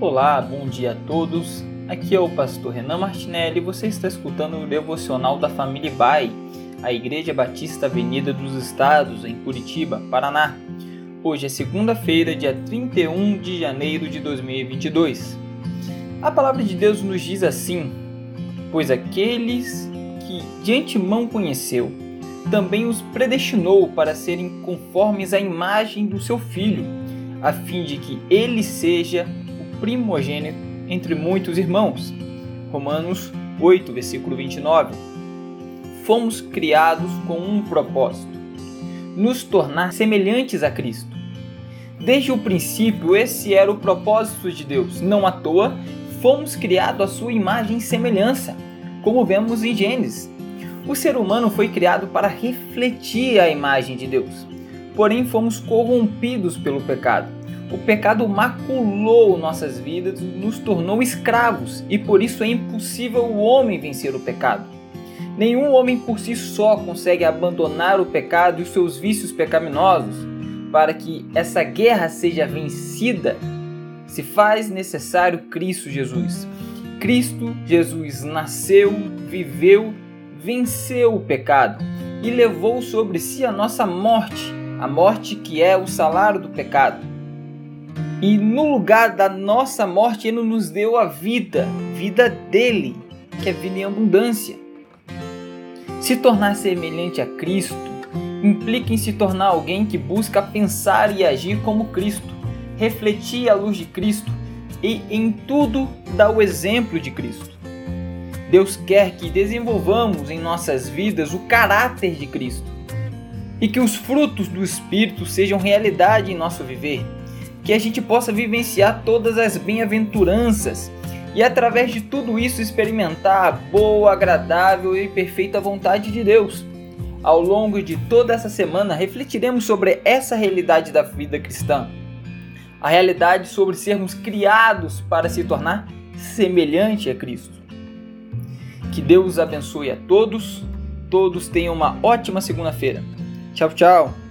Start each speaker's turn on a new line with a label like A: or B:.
A: Olá, bom dia a todos. Aqui é o pastor Renan Martinelli e você está escutando o devocional da família Bai, a Igreja Batista Avenida dos Estados, em Curitiba, Paraná. Hoje é segunda-feira, dia 31 de janeiro de 2022. A palavra de Deus nos diz assim: Pois aqueles que de antemão conheceu, também os predestinou para serem conformes à imagem do seu filho, a fim de que ele seja primogênito entre muitos irmãos. Romanos 8, versículo 29. Fomos criados com um propósito: nos tornar semelhantes a Cristo. Desde o princípio, esse era o propósito de Deus. Não à toa, fomos criados à sua imagem e semelhança, como vemos em Gênesis. O ser humano foi criado para refletir a imagem de Deus. Porém, fomos corrompidos pelo pecado. O pecado maculou nossas vidas, nos tornou escravos e por isso é impossível o homem vencer o pecado. Nenhum homem por si só consegue abandonar o pecado e os seus vícios pecaminosos. Para que essa guerra seja vencida, se faz necessário Cristo Jesus. Cristo Jesus nasceu, viveu venceu o pecado e levou sobre si a nossa morte, a morte que é o salário do pecado. E no lugar da nossa morte, ele nos deu a vida, vida dele, que é vida em abundância. Se tornar semelhante a Cristo implica em se tornar alguém que busca pensar e agir como Cristo, refletir a luz de Cristo e em tudo dar o exemplo de Cristo. Deus quer que desenvolvamos em nossas vidas o caráter de Cristo e que os frutos do Espírito sejam realidade em nosso viver, que a gente possa vivenciar todas as bem-aventuranças e através de tudo isso experimentar a boa, agradável e perfeita vontade de Deus. Ao longo de toda essa semana refletiremos sobre essa realidade da vida cristã. A realidade sobre sermos criados para se tornar semelhante a Cristo. Que Deus abençoe a todos. Todos tenham uma ótima segunda-feira. Tchau, tchau.